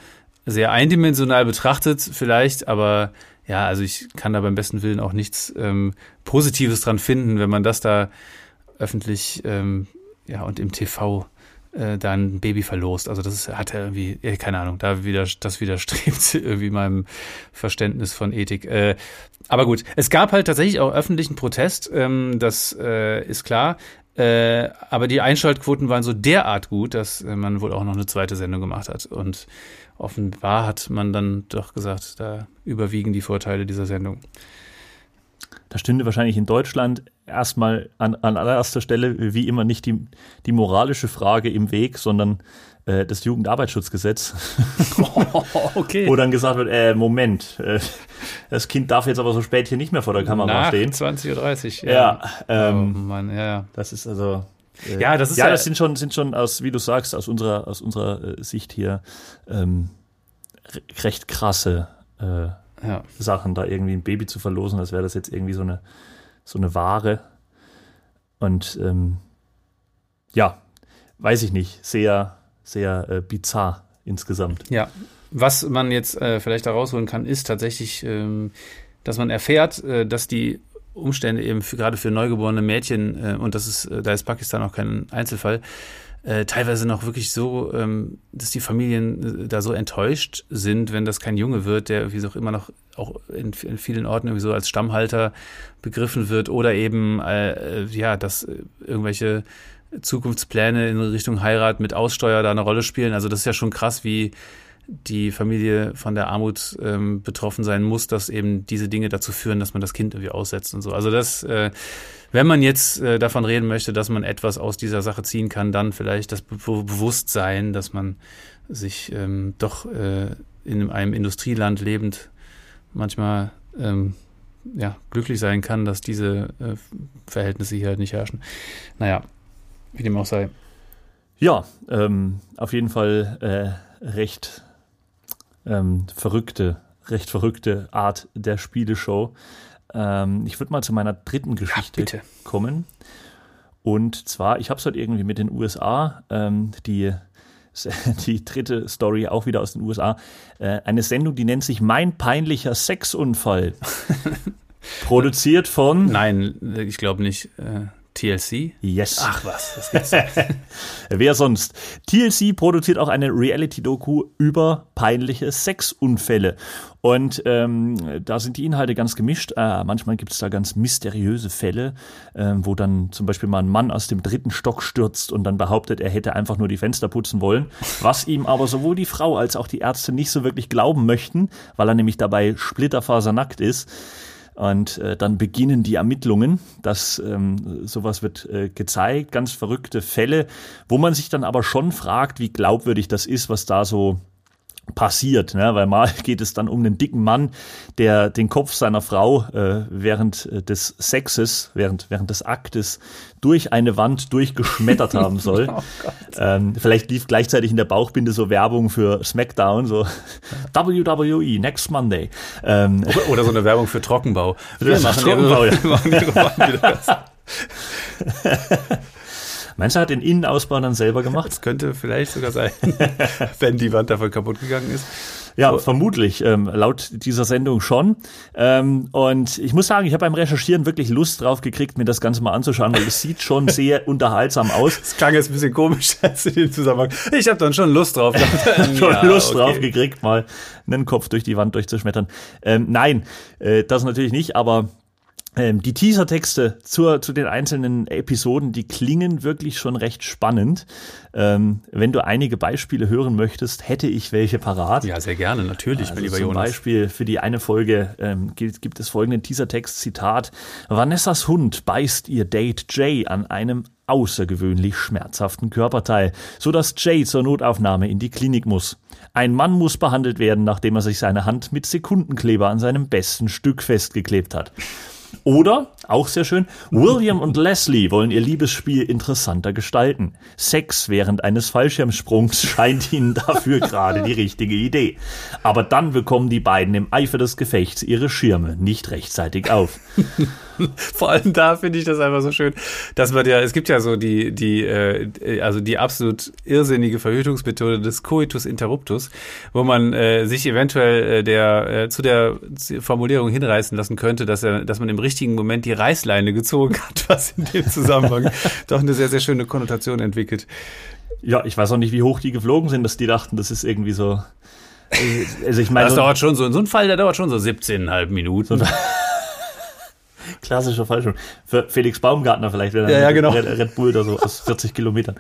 sehr eindimensional betrachtet, vielleicht, aber ja, also ich kann da beim besten Willen auch nichts ähm, Positives dran finden, wenn man das da öffentlich ähm, ja und im TV äh, da ein Baby verlost. Also das hat er irgendwie, ja, keine Ahnung, da wieder, das widerstrebt irgendwie meinem Verständnis von Ethik. Äh, aber gut, es gab halt tatsächlich auch öffentlichen Protest, ähm, das äh, ist klar. Äh, aber die Einschaltquoten waren so derart gut, dass äh, man wohl auch noch eine zweite Sendung gemacht hat. Und offenbar hat man dann doch gesagt, da überwiegen die Vorteile dieser Sendung. Da stünde wahrscheinlich in Deutschland erstmal an, an allererster Stelle, wie immer, nicht die, die moralische Frage im Weg, sondern äh, das Jugendarbeitsschutzgesetz. Oh, okay. Wo dann gesagt wird, äh, Moment, äh, das Kind darf jetzt aber so spät hier nicht mehr vor der Kamera Nach stehen. 20.30 Uhr, Ja, ja. ähm, oh Mann, ja, ja. das ist also. Äh, Ja, das ist ja, ja- das sind schon, sind schon aus, wie du sagst, aus unserer, aus unserer äh, Sicht hier ähm, re- recht krasse äh, ja. Sachen, da irgendwie ein Baby zu verlosen, als wäre das jetzt irgendwie so eine, so eine Ware. Und ähm, ja, weiß ich nicht, sehr, sehr äh, bizarr insgesamt. Ja, was man jetzt äh, vielleicht da rausholen kann, ist tatsächlich, ähm, dass man erfährt, äh, dass die Umstände eben für, gerade für neugeborene Mädchen, äh, und das ist, äh, da ist Pakistan auch kein Einzelfall, äh, teilweise noch wirklich so, ähm, dass die Familien äh, da so enttäuscht sind, wenn das kein Junge wird, der wie so auch immer noch auch in, in vielen Orten irgendwie so als Stammhalter begriffen wird oder eben, äh, ja, dass irgendwelche Zukunftspläne in Richtung Heirat mit Aussteuer da eine Rolle spielen. Also das ist ja schon krass, wie die Familie von der Armut ähm, betroffen sein muss, dass eben diese Dinge dazu führen, dass man das Kind irgendwie aussetzt und so. Also das, äh, wenn man jetzt äh, davon reden möchte, dass man etwas aus dieser Sache ziehen kann, dann vielleicht das Be Bewusstsein, dass man sich ähm, doch äh, in einem Industrieland lebend manchmal ähm, ja, glücklich sein kann, dass diese äh, Verhältnisse hier halt nicht herrschen. Naja, wie dem auch sei. Ja, ähm, auf jeden Fall äh, recht ähm, verrückte, recht verrückte Art der Spieleshow. Ähm, ich würde mal zu meiner dritten Geschichte bitte. kommen. Und zwar, ich habe es halt irgendwie mit den USA, ähm, die, die dritte Story auch wieder aus den USA, äh, eine Sendung, die nennt sich Mein peinlicher Sexunfall. Produziert von Nein, ich glaube nicht. Äh, TLC? Yes. Ach was, das gibt's. Wer sonst? TLC produziert auch eine Reality-Doku über peinliche Sexunfälle. Und ähm, da sind die Inhalte ganz gemischt. Äh, manchmal gibt es da ganz mysteriöse Fälle, äh, wo dann zum Beispiel mal ein Mann aus dem dritten Stock stürzt und dann behauptet, er hätte einfach nur die Fenster putzen wollen. Was ihm aber sowohl die Frau als auch die Ärzte nicht so wirklich glauben möchten, weil er nämlich dabei splitterfasernackt ist. Und äh, dann beginnen die Ermittlungen. Das ähm, sowas wird äh, gezeigt, ganz verrückte Fälle, wo man sich dann aber schon fragt, wie glaubwürdig das ist, was da so passiert, ne? weil mal geht es dann um einen dicken Mann, der den Kopf seiner Frau äh, während äh, des Sexes, während, während des Aktes durch eine Wand durchgeschmettert haben soll. ähm, vielleicht lief gleichzeitig in der Bauchbinde so Werbung für SmackDown, so WWE next Monday. Ähm, Oder so eine Werbung für Trockenbau. Das ist Trockenbau, ja. wir machen ihre Wand wieder. Meinst du, er hat den Innenausbau dann selber gemacht? Das könnte vielleicht sogar sein, wenn die Wand davon kaputt gegangen ist. Ja, vermutlich, ähm, laut dieser Sendung schon. Ähm, und ich muss sagen, ich habe beim Recherchieren wirklich Lust drauf gekriegt, mir das Ganze mal anzuschauen, weil es sieht schon sehr unterhaltsam aus. Das klang jetzt ein bisschen komisch als in dem Zusammenhang. Ich habe dann schon Lust drauf. schon Ja, Lust okay. drauf gekriegt, mal einen Kopf durch die Wand durchzuschmettern. Ähm, nein, äh, das natürlich nicht, aber die Teasertexte zur, zu den einzelnen Episoden, die klingen wirklich schon recht spannend. Ähm, wenn du einige Beispiele hören möchtest, hätte ich welche parat. Ja, sehr gerne, natürlich, mein Also lieber zum Jonas. Beispiel für die eine Folge ähm, gibt, gibt es folgenden Teasertext, Zitat, Vanessas Hund beißt ihr Date Jay an einem außergewöhnlich schmerzhaften Körperteil, so dass Jay zur Notaufnahme in die Klinik muss. Ein Mann muss behandelt werden, nachdem er sich seine Hand mit Sekundenkleber an seinem besten Stück festgeklebt hat. Oder, auch sehr schön, William und Leslie wollen ihr Liebesspiel interessanter gestalten. Sex während eines Fallschirmsprungs scheint ihnen dafür gerade die richtige Idee. Aber dann bekommen die beiden im Eifer des Gefechts ihre Schirme nicht rechtzeitig auf. Vor allem da finde ich das einfach so schön, dass man ja, es gibt ja so die, die, äh, also die absolut irrsinnige Verhütungsmethode des Coitus interruptus, wo man äh, sich eventuell äh, der äh, zu der Formulierung hinreißen lassen könnte, dass er, dass man im richtigen Moment die Reißleine gezogen hat, was in dem Zusammenhang doch eine sehr, sehr schöne Konnotation entwickelt. Ja, ich weiß auch nicht, wie hoch die geflogen sind, dass die dachten, das ist irgendwie so. Also ich meine, das dauert schon so, so ein Fall, der dauert schon so 17,5 Minuten. So Klassischer Fallschirm. Für Felix Baumgartner vielleicht, wenn er ja, ja, genau. Red, Red, Bull da so aus 40 Kilometern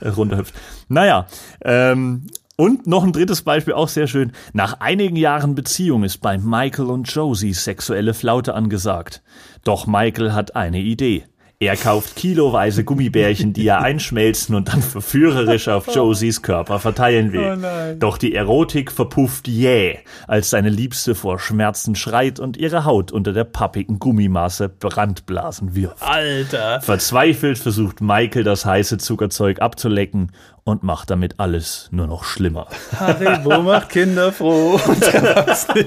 äh, runterhüpft. Naja, ähm, und noch ein drittes Beispiel, auch sehr schön. Nach einigen Jahren Beziehung ist bei Michael und Josie sexuelle Flaute angesagt. Doch Michael hat eine Idee. Er kauft kiloweise Gummibärchen, die er einschmelzen und dann verführerisch auf Josies Körper verteilen will. Oh Doch die Erotik verpufft jäh, als seine Liebste vor Schmerzen schreit und ihre Haut unter der pappigen Gummimasse Brandblasen wirft. Alter! Verzweifelt versucht Michael das heiße Zuckerzeug abzulecken und macht damit alles nur noch schlimmer. Haribo macht Kinder froh und Erwachsene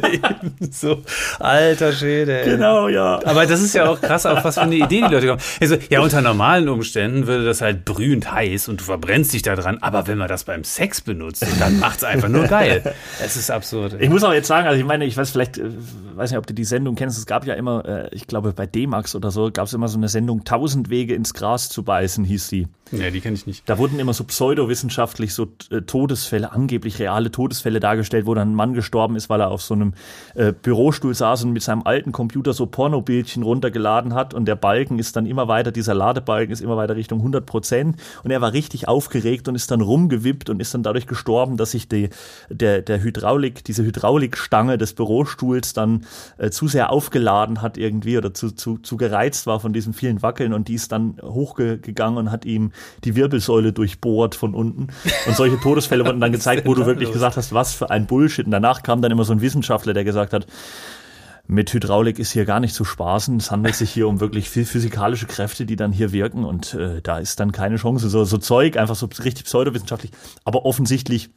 ebenso. Alter Schäde. Ey. Genau, ja. Aber das ist ja auch krass, auf was für eine Idee die Leute kommen. Also, ja, unter normalen Umständen würde das halt brühend heiß und du verbrennst dich da dran. Aber wenn man das beim Sex benutzt, dann macht's einfach nur geil. Es ist absurd. Ey. Ich muss auch jetzt sagen, also ich meine, ich weiß vielleicht, äh, weiß nicht, ob du die Sendung kennst. Es gab ja immer, äh, ich glaube bei D-Max oder so, gab es immer so eine Sendung, Tausend Wege ins Gras zu beißen, hieß die. Ja, die kenne ich nicht. Da wurden immer so pseudowissenschaftlich so äh, Todesfälle, angeblich reale Todesfälle dargestellt, wo dann ein Mann gestorben ist, weil er auf so einem äh, Bürostuhl saß und mit seinem alten Computer so Pornobildchen runtergeladen hat und der Balken ist dann immer weiter, dieser Ladebalken ist immer weiter Richtung 100 Prozent und er war richtig aufgeregt und ist dann rumgewippt und ist dann dadurch gestorben, dass sich die, der, der Hydraulik, diese Hydraulikstange des Bürostuhls dann äh, zu sehr aufgeladen hat irgendwie oder zu, zu, zu gereizt war von diesem vielen Wackeln und die ist dann hochgegangen und hat ihm die Wirbelsäule durchbohrt von unten. Und solche Todesfälle wurden dann gezeigt, wo du wirklich los? gesagt hast, was für ein Bullshit. Und danach kam dann immer so ein Wissenschaftler, der gesagt hat, mit Hydraulik ist hier gar nicht zu spaßen. Es handelt sich hier um wirklich viel physikalische Kräfte, die dann hier wirken und äh, da ist dann keine Chance. So, so Zeug, einfach so richtig pseudowissenschaftlich, aber offensichtlich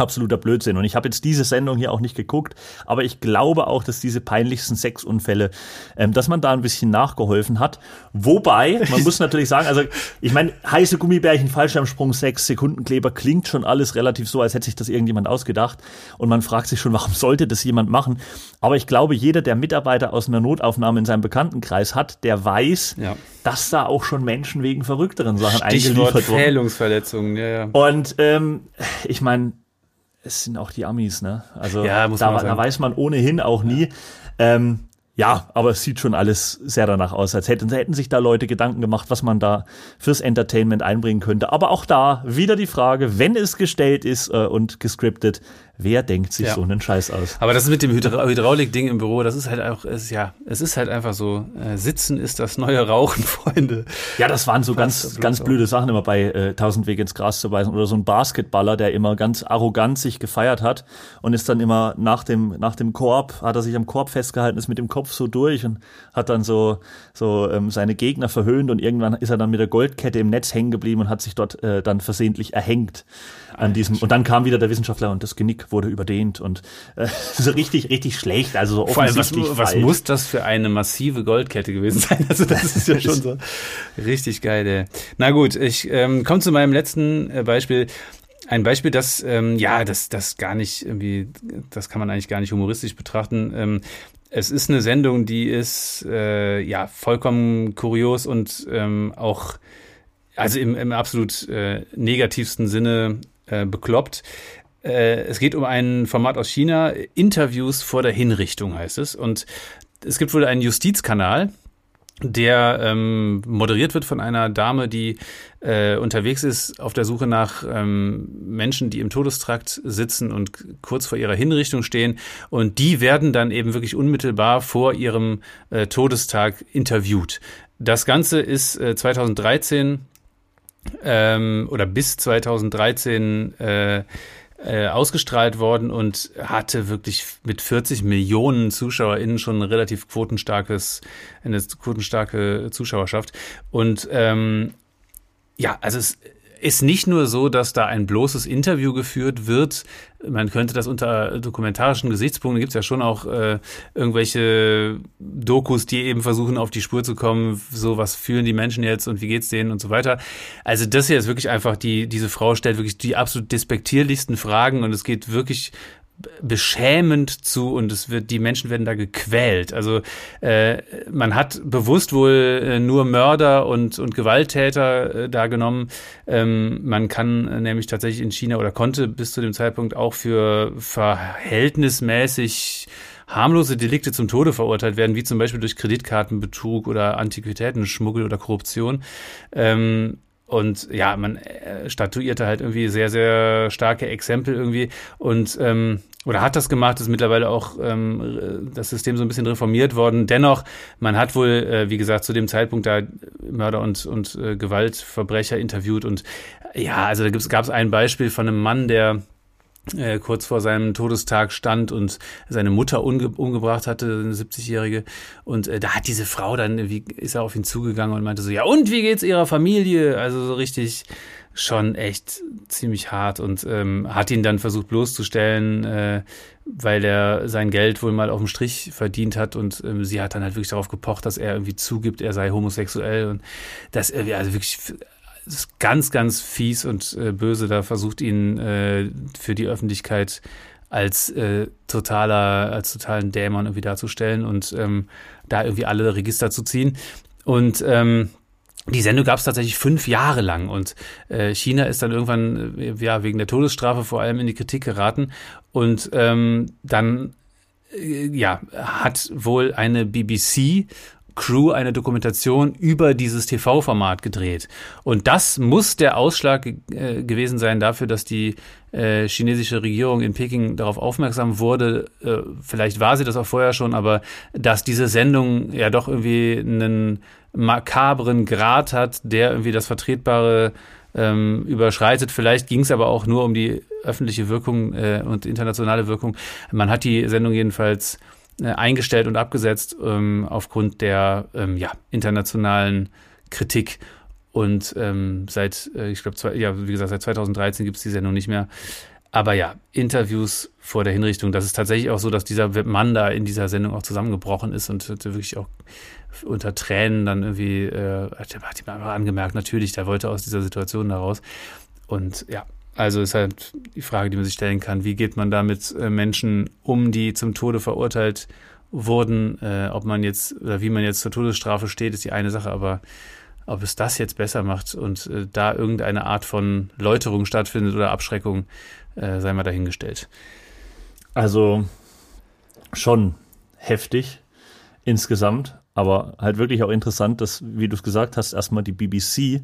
absoluter Blödsinn. Und ich habe jetzt diese Sendung hier auch nicht geguckt, aber ich glaube auch, dass diese peinlichsten Sexunfälle, ähm, dass man da ein bisschen nachgeholfen hat. Wobei, man muss natürlich sagen, also ich meine, heiße Gummibärchen, Fallschirmsprung, Sex, Sekundenkleber, klingt schon alles relativ so, als hätte sich das irgendjemand ausgedacht. Und man fragt sich schon, warum sollte das jemand machen? Aber ich glaube, jeder, der Mitarbeiter aus einer Notaufnahme in seinem Bekanntenkreis hat, der weiß, ja. dass da auch schon Menschen wegen verrückteren Sachen Stichwort eingeliefert wurden. Fählungsverletzungen, ja, ja. Und ähm, ich meine, es sind auch die Amis, ne? Also ja, muss da, man da weiß man ohnehin auch nie. Ja. Ähm, ja, aber es sieht schon alles sehr danach aus, als hätten, hätten sich da Leute Gedanken gemacht, was man da fürs Entertainment einbringen könnte. Aber auch da wieder die Frage, wenn es gestellt ist äh, und gescriptet, Wer denkt sich ja. so einen Scheiß aus? Aber das mit dem Hydra Hydraulik-Ding im Büro, das ist halt auch, ist, ja, es ist halt einfach so, äh, Sitzen ist das neue Rauchen, Freunde. Ja, das waren so ganz, ganz blöde Sachen immer bei äh, Tausend Wege ins Gras zu beißen. Oder so ein Basketballer, der immer ganz arrogant sich gefeiert hat und ist dann immer nach dem, nach dem Korb, hat er sich am Korb festgehalten, ist mit dem Kopf so durch und hat dann so, so ähm, seine Gegner verhöhnt und irgendwann ist er dann mit der Goldkette im Netz hängen geblieben und hat sich dort äh, dann versehentlich erhängt an diesem. Und dann kam wieder der Wissenschaftler und das Genick wurde überdehnt und äh, so richtig, richtig schlecht. Also so Vor allem, was, was muss das für eine massive Goldkette gewesen sein? Also das ist ja schon so richtig geil. Ey. Na gut, ich ähm, komme zu meinem letzten äh, Beispiel. Ein Beispiel, das, ähm, ja, das, das gar nicht irgendwie, das kann man eigentlich gar nicht humoristisch betrachten. Ähm, es ist eine Sendung, die ist äh, ja vollkommen kurios und ähm, auch, also im, im absolut äh, negativsten Sinne äh, bekloppt. Äh, es geht um ein Format aus China, Interviews vor der Hinrichtung heißt es. Und es gibt wohl einen Justizkanal, der ähm, moderiert wird von einer Dame, die äh, unterwegs ist auf der Suche nach ähm, Menschen, die im Todestrakt sitzen und kurz vor ihrer Hinrichtung stehen. Und die werden dann eben wirklich unmittelbar vor ihrem äh, Todestag interviewt. Das Ganze ist äh, 2013 ähm, oder bis 2013 äh, äh, ausgestrahlt worden und hatte wirklich mit 40 Millionen ZuschauerInnen schon ein relativ quotenstarkes, eine quotenstarke Zuschauerschaft. Und ähm, ja, also es ist nicht nur so, dass da ein bloßes Interview geführt wird. Man könnte das unter dokumentarischen Gesichtspunkten, gibt es ja schon auch äh, irgendwelche Dokus, die eben versuchen, auf die Spur zu kommen, so was fühlen die Menschen jetzt und wie geht's denen und so weiter. Also das hier ist wirklich einfach, die, diese Frau stellt wirklich die absolut despektierlichsten Fragen und es geht wirklich beschämend zu und es wird die Menschen werden da gequält. Also äh, man hat bewusst wohl äh, nur Mörder und und Gewalttäter äh, da genommen. Ähm, man kann äh, nämlich tatsächlich in China oder konnte bis zu dem Zeitpunkt auch für verhältnismäßig harmlose Delikte zum Tode verurteilt werden, wie zum Beispiel durch Kreditkartenbetrug oder Antiquitätenschmuggel oder Korruption. Ähm, und ja, man äh, statuierte halt irgendwie sehr, sehr starke Exempel irgendwie und ähm, oder hat das gemacht, ist mittlerweile auch ähm, das System so ein bisschen reformiert worden. Dennoch, man hat wohl, äh, wie gesagt, zu dem Zeitpunkt da Mörder und, und äh, Gewaltverbrecher interviewt und ja, also da gab es ein Beispiel von einem Mann, der äh, kurz vor seinem Todestag stand und seine Mutter umgebracht hatte, eine 70-jährige. Und äh, da hat diese Frau dann, wie ist er auf ihn zugegangen und meinte so, ja, und wie geht's ihrer Familie? Also so richtig schon echt ziemlich hart und ähm, hat ihn dann versucht bloßzustellen, äh, weil er sein Geld wohl mal auf dem Strich verdient hat und ähm, sie hat dann halt wirklich darauf gepocht, dass er irgendwie zugibt, er sei homosexuell und das äh, also wirklich ganz, ganz fies und äh, böse. Da versucht ihn äh, für die Öffentlichkeit als äh, totaler, als totalen Dämon irgendwie darzustellen und ähm, da irgendwie alle Register zu ziehen. Und ähm, die Sendung gab es tatsächlich fünf Jahre lang und äh, China ist dann irgendwann äh, ja wegen der Todesstrafe vor allem in die Kritik geraten und ähm, dann äh, ja hat wohl eine BBC Crew eine Dokumentation über dieses TV-Format gedreht. Und das muss der Ausschlag äh, gewesen sein dafür, dass die äh, chinesische Regierung in Peking darauf aufmerksam wurde. Äh, vielleicht war sie das auch vorher schon, aber dass diese Sendung ja doch irgendwie einen makabren Grad hat, der irgendwie das Vertretbare ähm, überschreitet. Vielleicht ging es aber auch nur um die öffentliche Wirkung äh, und internationale Wirkung. Man hat die Sendung jedenfalls eingestellt und abgesetzt ähm, aufgrund der ähm, ja, internationalen Kritik. Und ähm, seit, äh, ich glaube, ja, wie gesagt, seit 2013 gibt es die Sendung nicht mehr. Aber ja, Interviews vor der Hinrichtung, das ist tatsächlich auch so, dass dieser Mann da in dieser Sendung auch zusammengebrochen ist und wirklich auch unter Tränen dann irgendwie, äh, hat ihm einfach angemerkt, natürlich, der wollte aus dieser Situation da raus. Und ja, also ist halt die Frage, die man sich stellen kann, wie geht man da mit äh, Menschen um, die zum Tode verurteilt wurden, äh, ob man jetzt oder wie man jetzt zur Todesstrafe steht, ist die eine Sache, aber ob es das jetzt besser macht und äh, da irgendeine Art von Läuterung stattfindet oder Abschreckung, äh, sei mal dahingestellt. Also schon heftig insgesamt, aber halt wirklich auch interessant, dass, wie du es gesagt hast, erstmal die BBC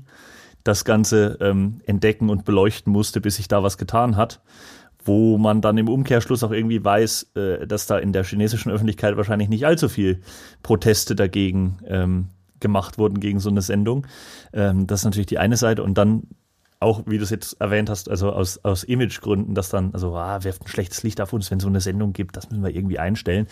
das Ganze ähm, entdecken und beleuchten musste, bis sich da was getan hat. Wo man dann im Umkehrschluss auch irgendwie weiß, äh, dass da in der chinesischen Öffentlichkeit wahrscheinlich nicht allzu viel Proteste dagegen ähm, gemacht wurden gegen so eine Sendung. Ähm, das ist natürlich die eine Seite. Und dann auch, wie du es jetzt erwähnt hast, also aus, aus Imagegründen, dass dann, also, ah, werft ein schlechtes Licht auf uns, wenn so eine Sendung gibt, das müssen wir irgendwie einstellen.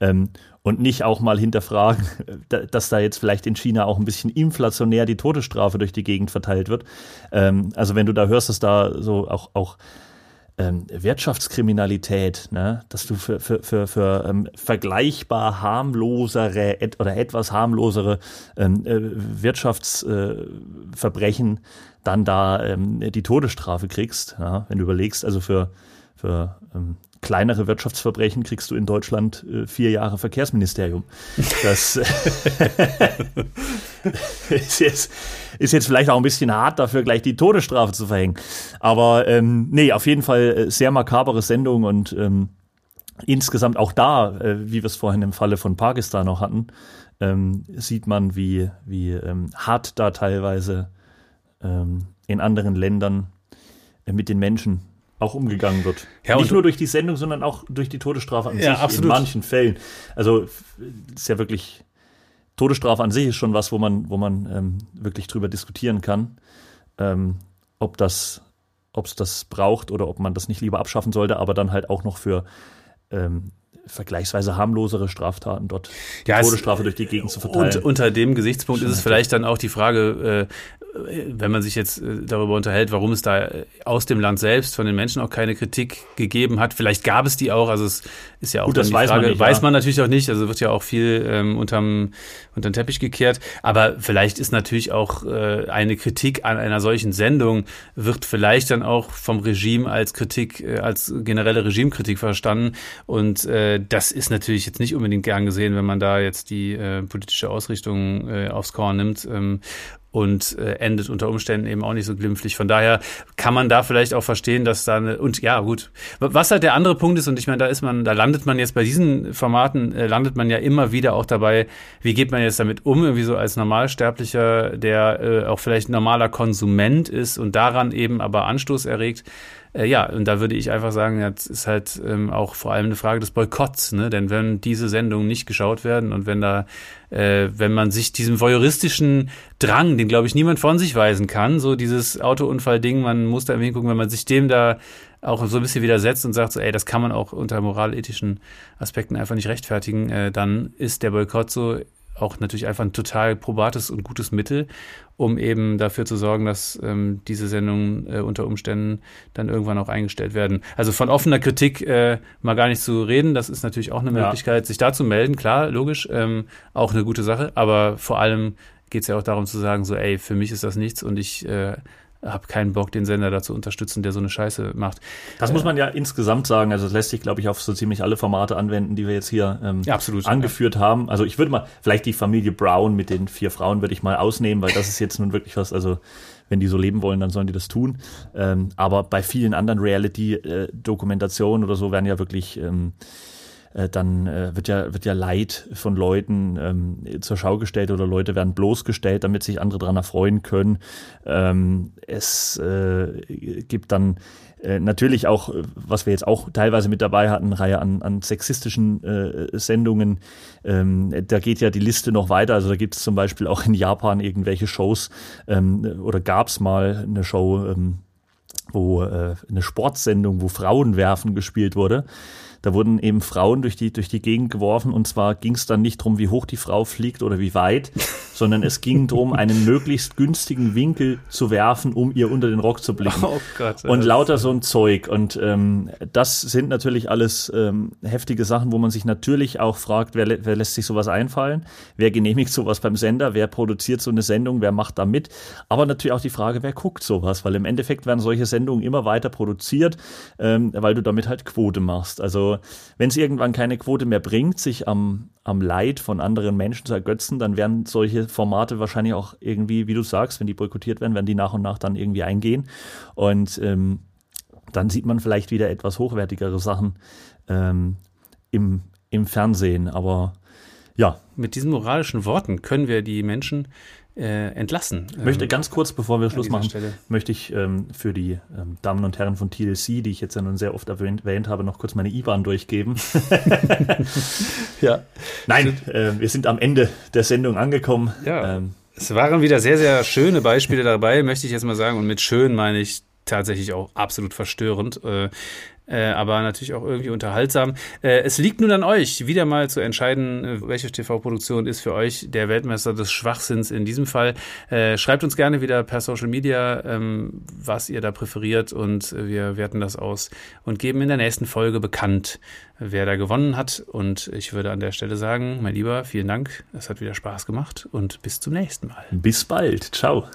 Ähm, und nicht auch mal hinterfragen, dass da jetzt vielleicht in China auch ein bisschen inflationär die Todesstrafe durch die Gegend verteilt wird. Ähm, also wenn du da hörst, dass da so auch, auch ähm, Wirtschaftskriminalität, ne? dass du für, für, für, für ähm, vergleichbar harmlosere et oder etwas harmlosere ähm, äh, Wirtschaftsverbrechen äh, dann da ähm, die Todesstrafe kriegst. Ja? Wenn du überlegst, also für, für ähm, kleinere Wirtschaftsverbrechen kriegst du in Deutschland äh, vier Jahre Verkehrsministerium. Das ist, jetzt, ist jetzt vielleicht auch ein bisschen hart, dafür gleich die Todesstrafe zu verhängen. Aber ähm, nee, auf jeden Fall äh, sehr makabere Sendung und ähm, insgesamt auch da, äh, wie wir es vorhin im Falle von Pakistan noch hatten, ähm, sieht man, wie, wie ähm, hart da teilweise ähm, in anderen Ländern äh, mit den Menschen auch umgegangen wird. Ja, Nicht nur durch die Sendung, sondern auch durch die Todesstrafe an ja, sich absolut. in manchen Fällen. Also ist ja wirklich Todesstrafe an sich ist schon was, wo man, wo man ähm, wirklich drüber diskutieren kann, ähm, ob das, ob es das braucht oder ob man das nicht lieber abschaffen sollte, aber dann halt auch noch für ähm, vergleichsweise harmlosere Straftaten dort ja, Todesstrafe durch die Gegend zu verteilen. Und unter dem Gesichtspunkt ist es vielleicht dann auch die Frage, äh, wenn man sich jetzt äh, darüber unterhält, warum es da äh, aus dem Land selbst von den Menschen auch keine Kritik gegeben hat, vielleicht gab es die auch, also es ist ja auch Gut, das die weiß man Frage, nicht, weiß ja. man natürlich auch nicht, also wird ja auch viel ähm, unterm, unterm Teppich gekehrt, aber vielleicht ist natürlich auch äh, eine Kritik an einer solchen Sendung, wird vielleicht dann auch vom Regime als Kritik, äh, als generelle Regimekritik verstanden und äh, das ist natürlich jetzt nicht unbedingt gern gesehen, wenn man da jetzt die äh, politische Ausrichtung äh, aufs Korn nimmt. Ähm, und äh, endet unter Umständen eben auch nicht so glimpflich. Von daher kann man da vielleicht auch verstehen, dass da eine, und ja, gut. Was halt der andere Punkt ist, und ich meine, da ist man, da landet man jetzt bei diesen Formaten, äh, landet man ja immer wieder auch dabei, wie geht man jetzt damit um, irgendwie so als Normalsterblicher, der äh, auch vielleicht normaler Konsument ist und daran eben aber Anstoß erregt. Äh, ja, und da würde ich einfach sagen, das ist halt ähm, auch vor allem eine Frage des Boykotts, ne? Denn wenn diese Sendungen nicht geschaut werden und wenn da, äh, wenn man sich diesem voyeuristischen Drang, den glaube ich niemand von sich weisen kann, so dieses Autounfall-Ding, man muss da hingucken, wenn man sich dem da auch so ein bisschen widersetzt und sagt so, ey, das kann man auch unter moralethischen Aspekten einfach nicht rechtfertigen, äh, dann ist der Boykott so auch natürlich einfach ein total probates und gutes Mittel, um eben dafür zu sorgen, dass ähm, diese Sendungen äh, unter Umständen dann irgendwann auch eingestellt werden. Also von offener Kritik äh, mal gar nicht zu reden, das ist natürlich auch eine Ja. Möglichkeit, sich da zu melden, klar, logisch, ähm, auch eine gute Sache, aber vor allem geht es ja auch darum zu sagen, so, ey, für mich ist das nichts und ich äh, habe keinen Bock, den Sender da zu unterstützen, der so eine Scheiße macht. Das muss man ja insgesamt sagen. Also das lässt sich, glaube ich, auf so ziemlich alle Formate anwenden, die wir jetzt hier ähm, Ja, absolut. angeführt haben. Also ich würde mal, vielleicht die Familie Brown mit den vier Frauen würde ich mal ausnehmen, weil das ist jetzt nun wirklich was, also wenn die so leben wollen, dann sollen die das tun. Ähm, aber bei vielen anderen Reality-Dokumentationen oder so werden ja wirklich ähm, äh, dann äh, wird ja wird ja Leid von Leuten ähm, zur Schau gestellt oder Leute werden bloßgestellt, damit sich andere daran erfreuen können. Ähm, es äh, gibt dann äh, natürlich auch, äh, was wir jetzt auch teilweise mit dabei hatten, eine Reihe an, an sexistischen äh, Sendungen. Ähm, da geht ja die Liste noch weiter. Also da gibt es zum Beispiel auch in Japan irgendwelche Shows ähm, oder gab es mal eine Show, ähm, wo äh, eine Sportsendung, wo Frauenwerfen gespielt wurde. Da wurden eben Frauen durch die, durch die Gegend geworfen und zwar ging es dann nicht darum, wie hoch die Frau fliegt oder wie weit, sondern es ging darum, einen möglichst günstigen Winkel zu werfen, um ihr unter den Rock zu blicken. Oh Gott. Und lauter so ein Zeug. Und ähm, das sind natürlich alles ähm, heftige Sachen, wo man sich natürlich auch fragt, wer, wer lässt sich sowas einfallen? Wer genehmigt sowas beim Sender? Wer produziert so eine Sendung? Wer macht da mit? Aber natürlich auch die Frage, wer guckt sowas? Weil im Endeffekt werden solche Sendungen immer weiter produziert, ähm, weil du damit halt Quote machst. Also wenn es irgendwann keine Quote mehr bringt, sich am, am Leid von anderen Menschen zu ergötzen, dann werden solche Formate wahrscheinlich auch irgendwie, wie du sagst, wenn die boykottiert werden, werden die nach und nach dann irgendwie eingehen. Und ähm, dann sieht man vielleicht wieder etwas hochwertigere Sachen ähm, im, im Fernsehen. Aber ja, Mit diesen moralischen Worten können wir die Menschen äh, entlassen. ich möchte Ähm, ganz kurz, bevor wir Schluss machen, Stelle. möchte ich ähm, für die ähm, Damen und Herren von TLC, die ich jetzt ja nun sehr oft erwähnt, erwähnt habe, noch kurz meine IBAN durchgeben. ja. Nein, äh, wir sind am Ende der Sendung angekommen. Ja. Ähm, Es waren wieder sehr, sehr schöne Beispiele dabei, möchte ich jetzt mal sagen. Und mit schön meine ich tatsächlich auch absolut verstörend. Äh, äh, aber natürlich auch irgendwie unterhaltsam. Äh, es liegt nun an euch, wieder mal zu entscheiden, äh, welche TV-Produktion ist für euch der Weltmeister des Schwachsinns in diesem Fall. Äh, schreibt uns gerne wieder per Social Media, ähm, was ihr da präferiert und wir werten das aus und geben in der nächsten Folge bekannt, wer da gewonnen hat. Und ich würde an der Stelle sagen, mein Lieber, vielen Dank. Es hat wieder Spaß gemacht und bis zum nächsten Mal. bis bald. Ciao.